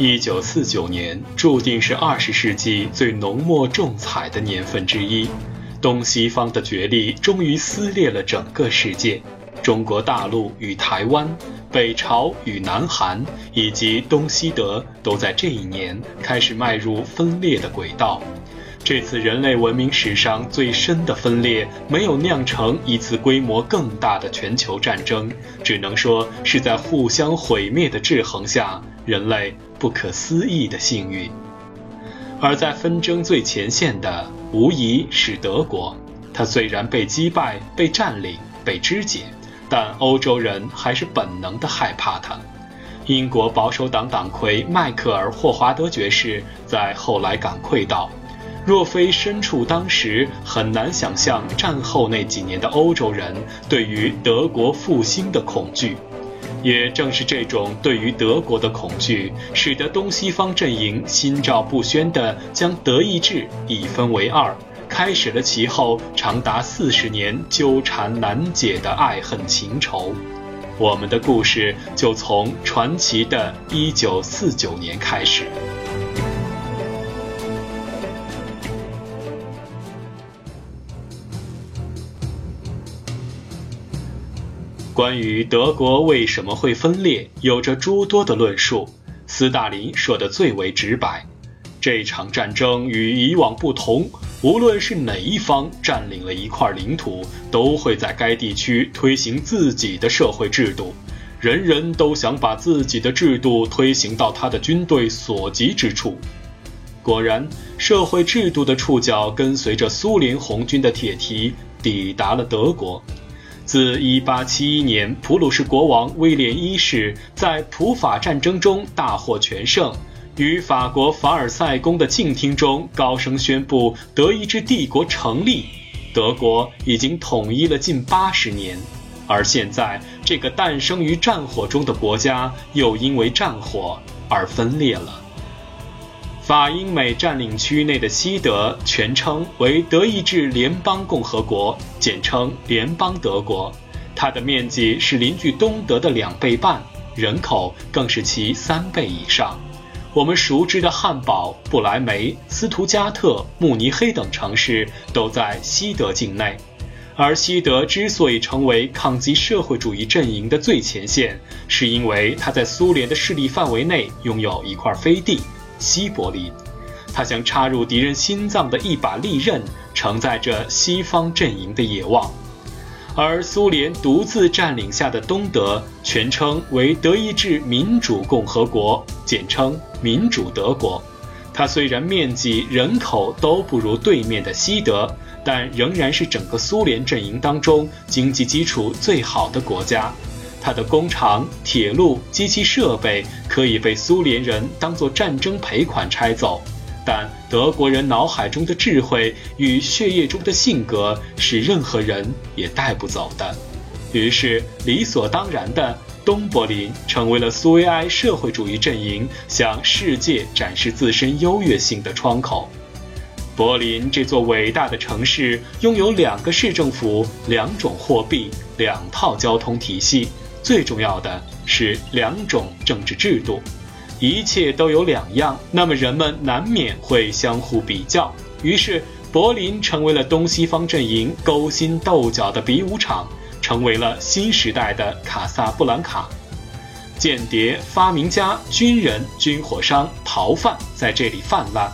一九四九年注定是二十世纪最浓墨重彩的年份之一，东西方的角力终于撕裂了整个世界，中国大陆与台湾、北朝与南韩以及东西德都在这一年开始迈入分裂的轨道。这次人类文明史上最深的分裂，没有酿成一次规模更大的全球战争，只能说是在互相毁灭的制衡下，人类不可思议的幸运。而在纷争最前线的，无疑是德国。它虽然被击败、被占领、被肢解，但欧洲人还是本能地害怕它。英国保守党党魁迈克尔·霍华德爵士在后来感愧道。若非身处当时，很难想象战后那几年的欧洲人对于德国复兴的恐惧。也正是这种对于德国的恐惧，使得东西方阵营心照不宣地将德意志一分为二，开始了其后长达四十年纠缠难解的爱恨情仇。我们的故事就从传奇的1949年开始。关于德国为什么会分裂，有着诸多的论述。斯大林说的最为直白：这场战争与以往不同，无论是哪一方占领了一块领土，都会在该地区推行自己的社会制度，人人都想把自己的制度推行到他的军队所及之处。果然，社会制度的触角跟随着苏联红军的铁蹄抵达了德国。自1871年，普鲁士国王威廉一世在普法战争中大获全胜，于法国凡尔赛宫的静厅中高声宣布德意志帝国成立，德国已经统一了近八十年。而现在，这个诞生于战火中的国家又因为战火而分裂了。法英美占领区内的西德全称为德意志联邦共和国，简称联邦德国。它的面积是邻居东德的两倍半，人口更是其三倍以上。我们熟知的汉堡、不来梅、斯图加特、慕尼黑等城市都在西德境内。而西德之所以成为抗击社会主义阵营的最前线，是因为它在苏联的势力范围内拥有一块飞地。西柏林，它像插入敌人心脏的一把利刃，承载着西方阵营的野望；而苏联独自占领下的东德，全称为德意志民主共和国，简称民主德国。它虽然面积、人口都不如对面的西德，但仍然是整个苏联阵营当中经济基础最好的国家。它的工厂、铁路、机器设备可以被苏联人当作战争赔款拆走，但德国人脑海中的智慧与血液中的性格是任何人也带不走的。于是，理所当然的，东柏林成为了苏维埃社会主义阵营向世界展示自身优越性的窗口。柏林这座伟大的城市拥有两个市政府、两种货币、两套交通体系。最重要的是两种政治制度，一切都有两样，那么人们难免会相互比较。于是，柏林成为了东西方阵营勾心斗角的比武场，成为了新时代的卡萨布兰卡。间谍、发明家、军人、军火商、逃犯在这里泛滥，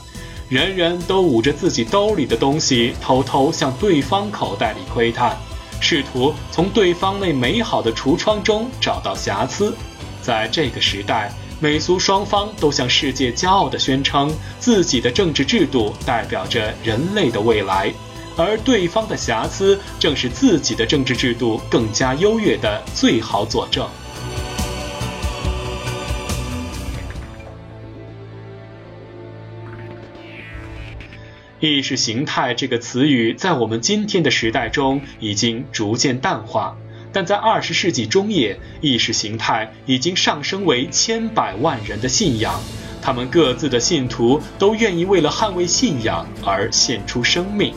人人都捂着自己兜里的东西，偷偷向对方口袋里窥探。试图从对方那美好的橱窗中找到瑕疵，在这个时代，美苏双方都向世界骄傲地宣称自己的政治制度代表着人类的未来，而对方的瑕疵正是自己的政治制度更加优越的最好佐证。意识形态这个词语在我们今天的时代中已经逐渐淡化，但在二十世纪中叶，意识形态已经上升为千百万人的信仰。他们各自的信徒都愿意为了捍卫信仰而献出生命。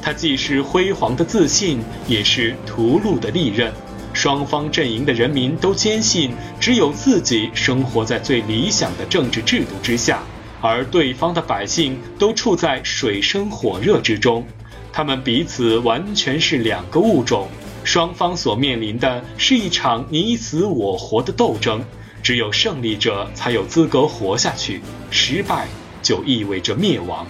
它既是辉煌的自信，也是屠戮的利刃。双方阵营的人民都坚信，只有自己生活在最理想的政治制度之下，而对方的百姓都处在水深火热之中。他们彼此完全是两个物种，双方所面临的是一场你死我活的斗争。只有胜利者才有资格活下去，失败就意味着灭亡。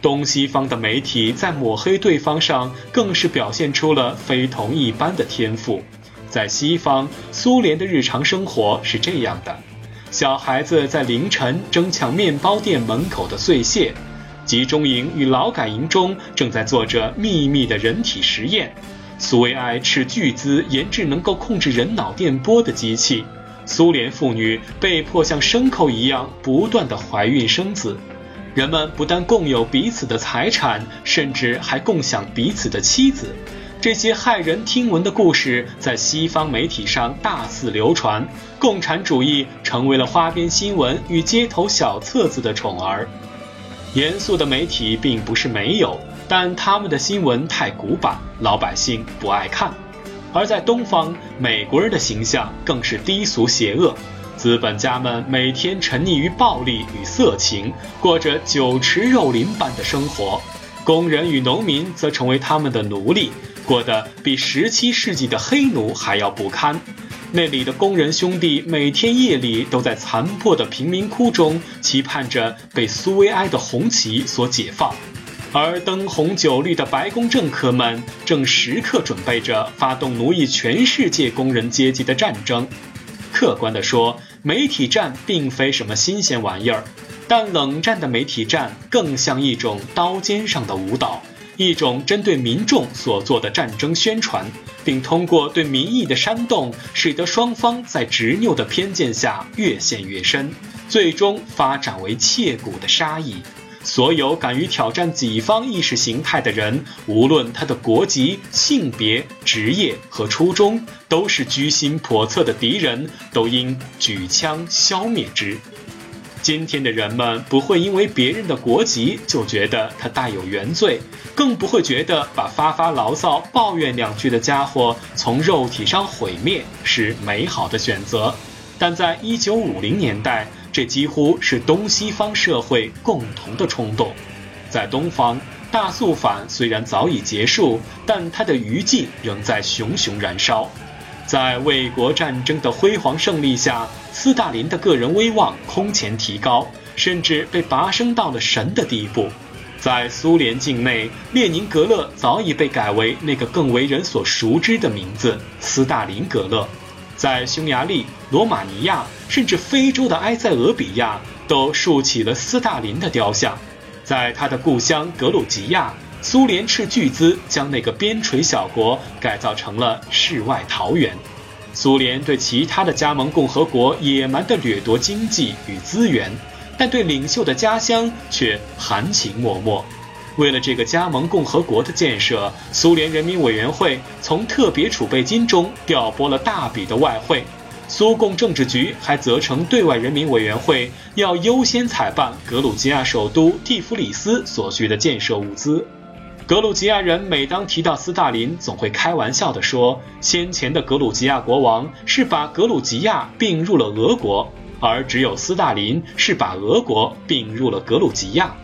东西方的媒体在抹黑对方上，更是表现出了非同一般的天赋。在西方，苏联的日常生活是这样的：小孩子在凌晨争抢面包店门口的碎屑，集中营与劳改营中正在做着秘密的人体实验，苏维埃斥巨资研制能够控制人脑电波的机器，苏联妇女被迫像牲口一样不断的怀孕生子。人们不但共有彼此的财产，甚至还共享彼此的妻子。这些骇人听闻的故事在西方媒体上大肆流传，共产主义成为了花边新闻与街头小册子的宠儿。严肃的媒体并不是没有，但他们的新闻太古板，老百姓不爱看。而在东方，美国人的形象更是低俗邪恶。资本家们每天沉溺于暴力与色情，过着酒池肉林般的生活；工人与农民则成为他们的奴隶，过得比十七世纪的黑奴还要不堪。那里的工人兄弟每天夜里都在残破的贫民窟中，期盼着被苏维埃的红旗所解放，而灯红酒绿的白宫政客们正时刻准备着发动奴役全世界工人阶级的战争。客观地说，媒体战并非什么新鲜玩意儿，但冷战的媒体战更像一种刀尖上的舞蹈，一种针对民众所做的战争宣传，并通过对民意的煽动，使得双方在执拗的偏见下越陷越深，最终发展为切骨的杀意。所有敢于挑战己方意识形态的人，无论他的国籍、性别、职业和初衷，都是居心叵测的敌人，都应举枪消灭之。今天的人们不会因为别人的国籍就觉得他带有原罪，更不会觉得把发发牢骚、抱怨两句的家伙从肉体上毁灭是美好的选择。但在一九五零年代。这几乎是东西方社会共同的冲动。在东方，大肃反虽然早已结束，但它的余烬仍在熊熊燃烧。在卫国战争的辉煌胜利下，斯大林的个人威望空前提高，甚至被拔升到了神的地步。在苏联境内，列宁格勒早已被改为那个更为人所熟知的名字——斯大林格勒。在匈牙利、罗马尼亚，甚至非洲的埃塞俄比亚，都竖起了斯大林的雕像。在他的故乡格鲁吉亚，苏联斥巨资将那个边陲小国改造成了世外桃源。苏联对其他的加盟共和国野蛮地掠夺经济与资源，但对领袖的家乡却含情脉脉。为了这个加盟共和国的建设，苏联人民委员会从特别储备金中调拨了大笔的外汇。苏共政治局还责成对外人民委员会要优先采办格鲁吉亚首都蒂夫里斯所需的建设物资。格鲁吉亚人每当提到斯大林，总会开玩笑地说：“先前的格鲁吉亚国王是把格鲁吉亚并入了俄国，而只有斯大林是把俄国并入了格鲁吉亚。”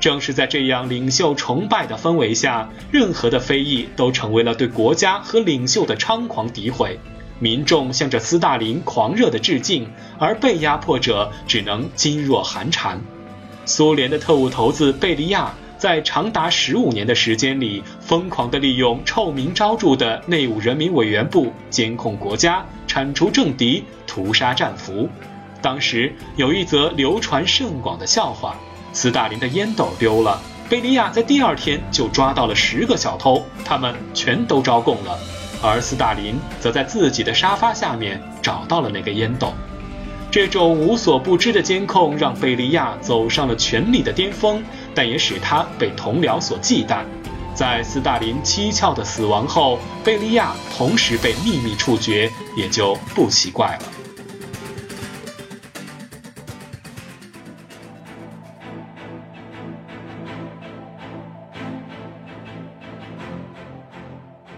正是在这样领袖崇拜的氛围下，任何的非议都成为了对国家和领袖的猖狂诋毁。民众向着斯大林狂热的致敬，而被压迫者只能噤若寒蝉。苏联的特务头子贝利亚在长达十五年的时间里，疯狂地利用臭名昭著的内务人民委员部监控国家、铲除政敌、屠杀战俘。当时有一则流传甚广的笑话。斯大林的烟斗丢了，贝利亚在第二天就抓到了十个小偷，他们全都招供了，而斯大林则在自己的沙发下面找到了那个烟斗。这种无所不知的监控让贝利亚走上了权力的巅峰，但也使他被同僚所忌惮。在斯大林蹊跷的死亡后，贝利亚同时被秘密处决，也就不奇怪了。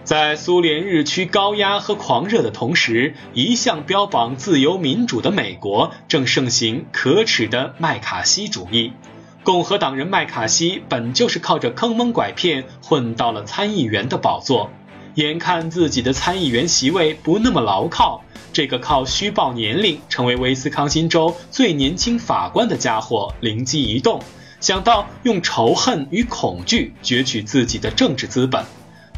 在苏联日趋高压和狂热的同时，一向标榜自由民主的美国正盛行可耻的麦卡锡主义。共和党人麦卡锡本就是靠着坑蒙拐骗混到了参议员的宝座，眼看自己的参议员席位不那么牢靠，这个靠虚报年龄成为威斯康星州最年轻法官的家伙灵机一动，想到用仇恨与恐惧攫取自己的政治资本。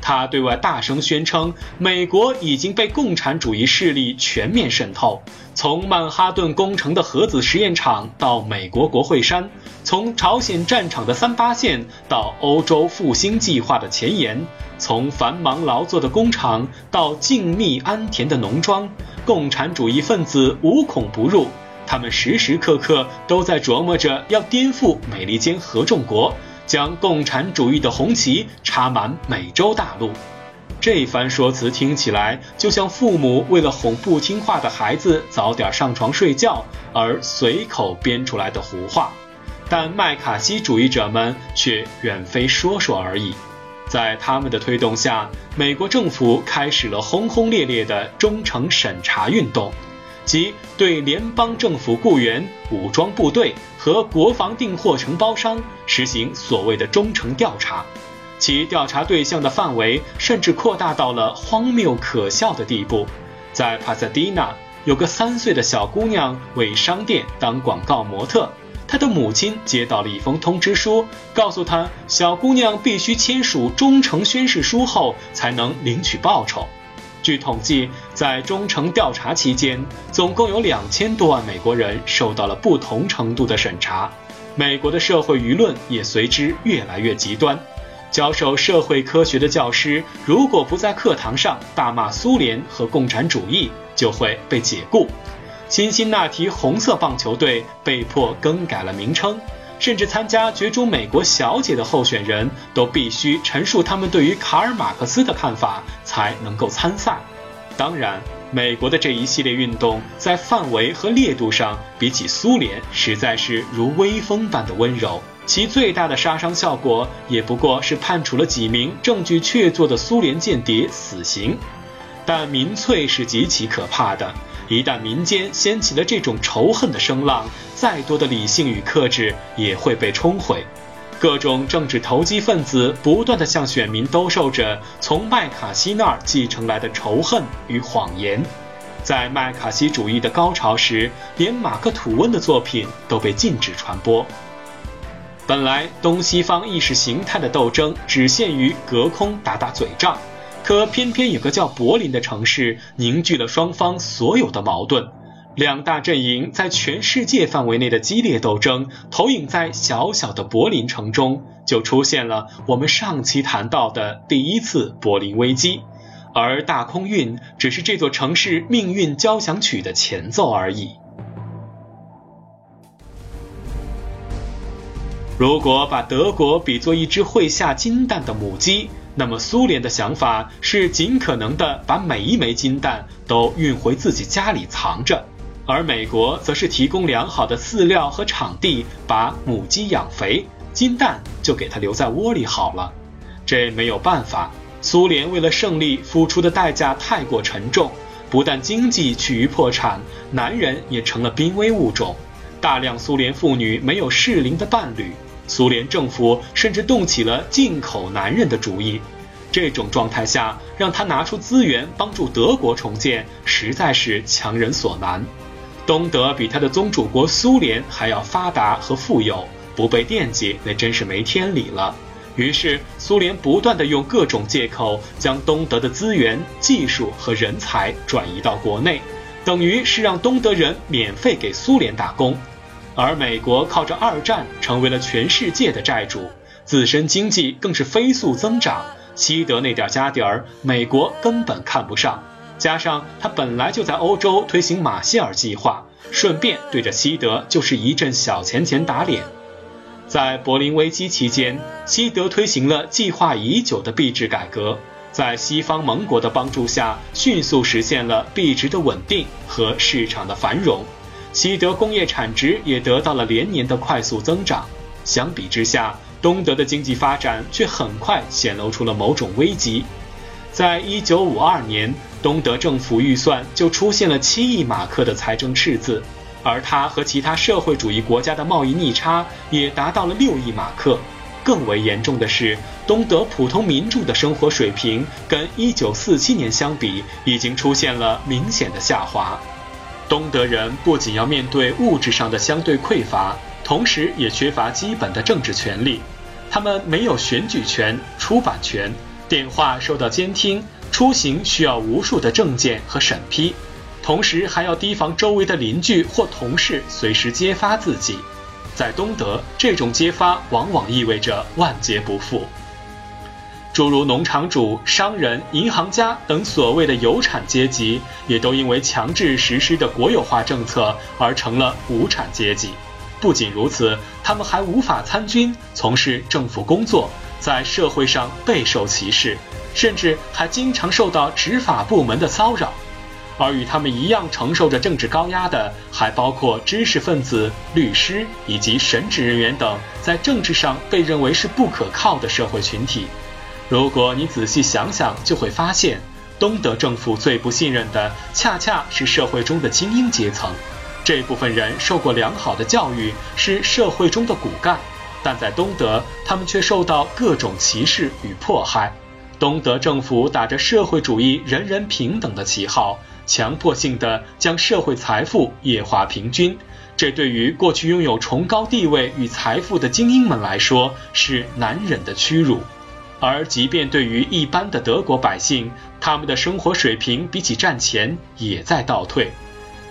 他对外大声宣称，美国已经被共产主义势力全面渗透，从曼哈顿工程的核子实验场到美国国会山，从朝鲜战场的三八线到欧洲复兴计划的前沿，从繁忙劳作的工厂到静谧安恬的农庄，共产主义分子无孔不入。他们时时刻刻都在琢磨着要颠覆美利坚合众国。将共产主义的红旗插满美洲大陆，这番说辞听起来就像父母为了哄不听话的孩子早点上床睡觉而随口编出来的胡话。但麦卡锡主义者们却远非说说而已，在他们的推动下，美国政府开始了轰轰烈烈的忠诚审查运动。即对联邦政府雇员、武装部队和国防订货承包商实行所谓的忠诚调查，其调查对象的范围甚至扩大到了荒谬可笑的地步。在帕萨迪纳，有个三岁的小姑娘为商店当广告模特，她的母亲接到了一封通知书，告诉她小姑娘必须签署忠诚宣誓书后才能领取报酬。据统计，在忠诚调查期间，总共有两千多万美国人受到了不同程度的审查。美国的社会舆论也随之越来越极端。教授社会科学的教师，如果不在课堂上大骂苏联和共产主义，就会被解雇。辛辛那提红色棒球队被迫更改了名称。甚至参加角逐美国小姐的候选人都必须陈述他们对于卡尔马克思的看法才能够参赛。当然，美国的这一系列运动在范围和烈度上比起苏联实在是如微风般的温柔，其最大的杀伤效果也不过是判处了几名证据确凿的苏联间谍死刑。但民粹是极其可怕的。一旦民间掀起了这种仇恨的声浪，再多的理性与克制也会被冲毁。各种政治投机分子不断地向选民兜售着从麦卡锡那儿继承来的仇恨与谎言。在麦卡锡主义的高潮时，连马克吐温的作品都被禁止传播。本来东西方意识形态的斗争只限于隔空打打嘴仗。可偏偏有个叫柏林的城市凝聚了双方所有的矛盾，两大阵营在全世界范围内的激烈斗争投影在小小的柏林城中，就出现了我们上期谈到的第一次柏林危机，而大空运只是这座城市命运交响曲的前奏而已。如果把德国比作一只会下金蛋的母鸡。那么，苏联的想法是尽可能的把每一枚金蛋都运回自己家里藏着，而美国则是提供良好的饲料和场地，把母鸡养肥，金蛋就给它留在窝里好了。这没有办法，苏联为了胜利付出的代价太过沉重，不但经济趋于破产，男人也成了濒危物种，大量苏联妇女没有适龄的伴侣。苏联政府甚至动起了进口男人的主意，这种状态下，让他拿出资源帮助德国重建，实在是强人所难。东德比他的宗主国苏联还要发达和富有，不被惦记那真是没天理了。于是，苏联不断地用各种借口将东德的资源、技术和人才转移到国内，等于是让东德人免费给苏联打工。而美国靠着二战成为了全世界的债主，自身经济更是飞速增长。西德那点家底儿，美国根本看不上。加上他本来就在欧洲推行马歇尔计划，顺便对着西德就是一阵小钱钱打脸。在柏林危机期间，西德推行了计划已久的币制改革，在西方盟国的帮助下，迅速实现了币值的稳定和市场的繁荣。西德工业产值也得到了连年的快速增长，相比之下，东德的经济发展却很快显露出了某种危机。在一九五二年，东德政府预算就出现了七亿马克的财政赤字，而它和其他社会主义国家的贸易逆差也达到了六亿马克。更为严重的是，东德普通民众的生活水平跟一九四七年相比，已经出现了明显的下滑。东德人不仅要面对物质上的相对匮乏，同时也缺乏基本的政治权利。他们没有选举权、出版权，电话受到监听，出行需要无数的证件和审批，同时还要提防周围的邻居或同事随时揭发自己。在东德，这种揭发往往意味着万劫不复。诸如农场主、商人、银行家等所谓的有产阶级，也都因为强制实施的国有化政策而成了无产阶级。不仅如此，他们还无法参军、从事政府工作，在社会上备受歧视，甚至还经常受到执法部门的骚扰。而与他们一样承受着政治高压的，还包括知识分子、律师以及神职人员等，在政治上被认为是不可靠的社会群体。如果你仔细想想，就会发现，东德政府最不信任的，恰恰是社会中的精英阶层。这部分人受过良好的教育，是社会中的骨干，但在东德，他们却受到各种歧视与迫害。东德政府打着社会主义人人平等的旗号。强迫性的将社会财富液化平均，这对于过去拥有崇高地位与财富的精英们来说是难忍的屈辱。而即便对于一般的德国百姓，他们的生活水平比起战前也在倒退。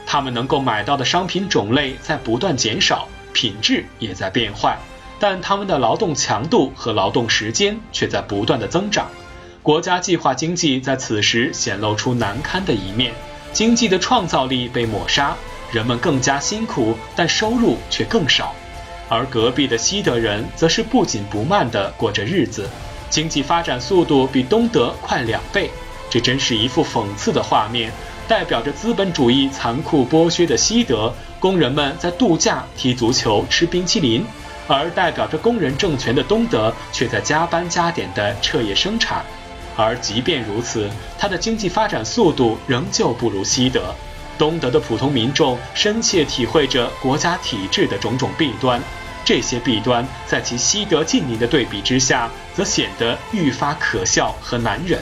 他们能够买到的商品种类在不断减少，品质也在变坏，但他们的劳动强度和劳动时间却在不断的增长。国家计划经济在此时显露出难堪的一面，经济的创造力被抹杀，人们更加辛苦，但收入却更少。而隔壁的西德人则是不紧不慢地过着日子，经济发展速度比东德快两倍。这真是一幅讽刺的画面，代表着资本主义残酷剥削的西德工人们在度假、踢足球、吃冰淇淋，而代表着工人政权的东德却在加班加点地彻夜生产。而即便如此，它的经济发展速度仍旧不如西德。东德的普通民众深切体会着国家体制的种种弊端，这些弊端在其西德近邻的对比之下，则显得愈发可笑和难忍。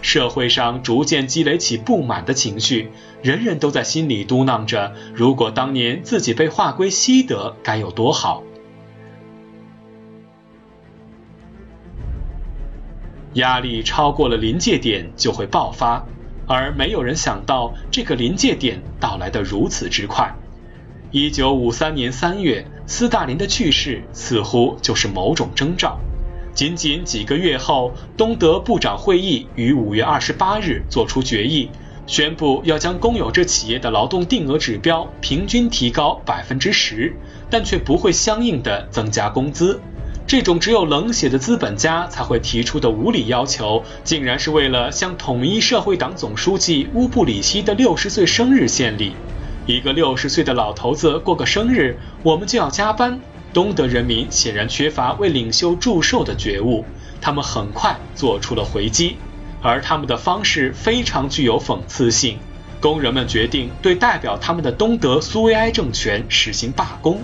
社会上逐渐积累起不满的情绪，人人都在心里嘟囔着：如果当年自己被划归西德，该有多好。压力超过了临界点就会爆发，而没有人想到这个临界点到来的如此之快。一九五三年三月，斯大林的去世似乎就是某种征兆。仅仅几个月后，东德部长会议于五月二十八日作出决议，宣布要将公有制企业的劳动定额指标平均提高百分之十，但却不会相应的增加工资。这种只有冷血的资本家才会提出的无理要求，竟然是为了向统一社会党总书记乌布里希的六十岁生日献礼。一个六十岁的老头子过个生日，我们就要加班。东德人民显然缺乏为领袖祝寿的觉悟，他们很快做出了回击，而他们的方式非常具有讽刺性。工人们决定对代表他们的东德苏维埃政权实行罢工。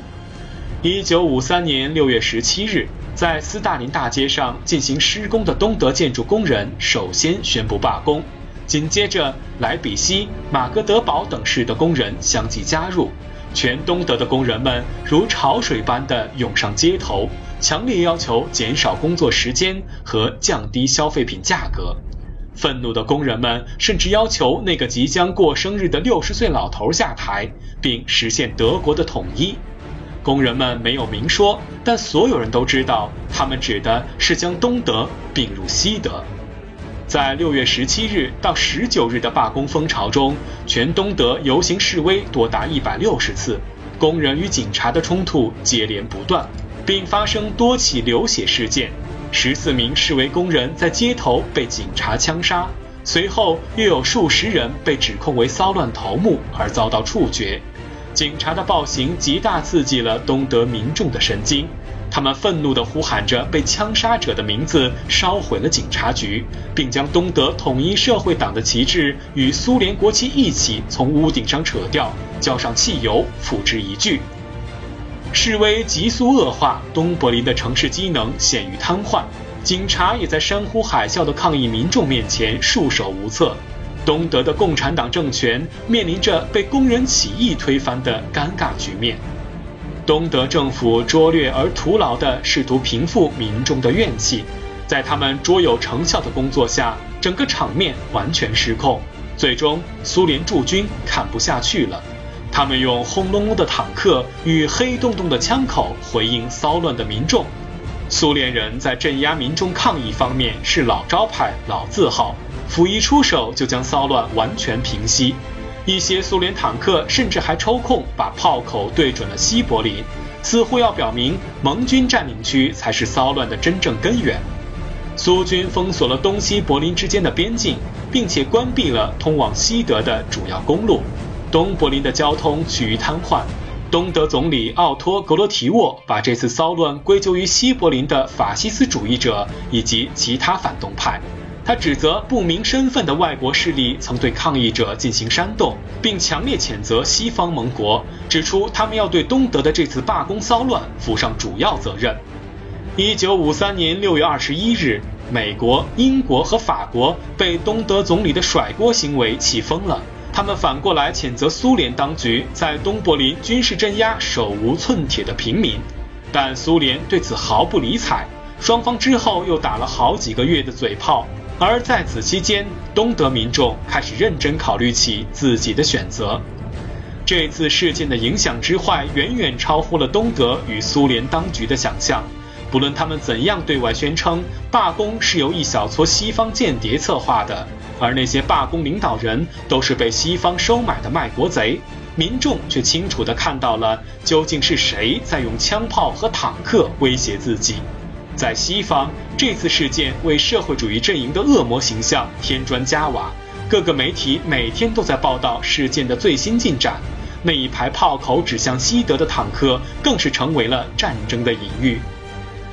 一九五三年六月十七日，在斯大林大街上进行施工的东德建筑工人首先宣布罢工，紧接着莱比锡、马格德堡等市的工人相继加入，全东德的工人们如潮水般的涌上街头，强烈要求减少工作时间和降低消费品价格。愤怒的工人们甚至要求那个即将过生日的六十岁老头下台，并实现德国的统一。工人们没有明说，但所有人都知道，他们指的是将东德并入西德。在六月十七日到十九日的罢工风潮中，全东德游行示威多达一百六十次，工人与警察的冲突接连不断，并发生多起流血事件。十四名示威工人在街头被警察枪杀，随后又有数十人被指控为骚乱头目而遭到处决。警察的暴行极大刺激了东德民众的神经，他们愤怒地呼喊着被枪杀者的名字，烧毁了警察局，并将东德统一社会党的旗帜与苏联国旗一起从屋顶上扯掉，浇上汽油，付之一炬。示威急速恶化，东柏林的城市机能陷于瘫痪，警察也在山呼海啸的抗议民众面前束手无策。东德的共产党政权面临着被工人起义推翻的尴尬局面。东德政府拙劣而徒劳地试图平复民众的怨气，在他们卓有成效的工作下，整个场面完全失控。最终，苏联驻军看不下去了，他们用轰隆隆的坦克与黑洞洞的枪口回应骚乱的民众。苏联人在镇压民众抗议方面是老招牌、老字号，甫一出手就将骚乱完全平息。一些苏联坦克甚至还抽空把炮口对准了西柏林，似乎要表明盟军占领区才是骚乱的真正根源。苏军封锁了东西柏林之间的边境，并且关闭了通往西德的主要公路，东柏林的交通趋于瘫痪。东德总理奥托·格罗提沃把这次骚乱归咎于西柏林的法西斯主义者以及其他反动派。他指责不明身份的外国势力曾对抗议者进行煽动，并强烈谴责西方盟国，指出他们要对东德的这次罢工骚乱负上主要责任。一九五三年六月二十一日，美国、英国和法国被东德总理的甩锅行为气疯了，他们反过来谴责苏联当局在东柏林军事镇压手无寸铁的平民，但苏联对此毫不理睬。双方之后又打了好几个月的嘴炮。而在此期间，东德民众开始认真考虑起自己的选择。这次事件的影响之坏远远超乎了东德与苏联当局的想象。不论他们怎样对外宣称罢工是由一小撮西方间谍策划的，而那些罢工领导人都是被西方收买的卖国贼，民众却清楚地看到了究竟是谁在用枪炮和坦克威胁自己。在西方，这次事件为社会主义阵营的恶魔形象添砖加瓦。各个媒体每天都在报道事件的最新进展。那一排炮口指向西德的坦克，更是成为了战争的隐喻。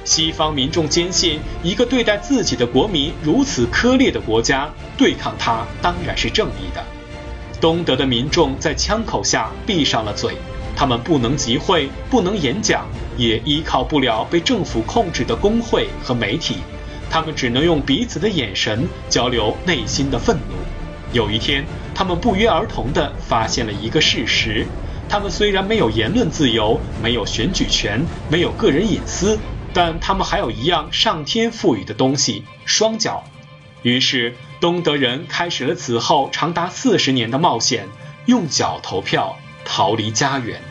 西方民众坚信，一个对待自己的国民如此苛劣的国家，对抗他当然是正义的。东德的民众在枪口下闭上了嘴。他们不能集会，不能演讲，也依靠不了被政府控制的工会和媒体。他们只能用彼此的眼神交流内心的愤怒。有一天，他们不约而同地发现了一个事实：他们虽然没有言论自由，没有选举权，没有个人隐私，但他们还有一样上天赋予的东西——双脚。于是，东德人开始了此后长达四十年的冒险，用脚投票。逃离家园。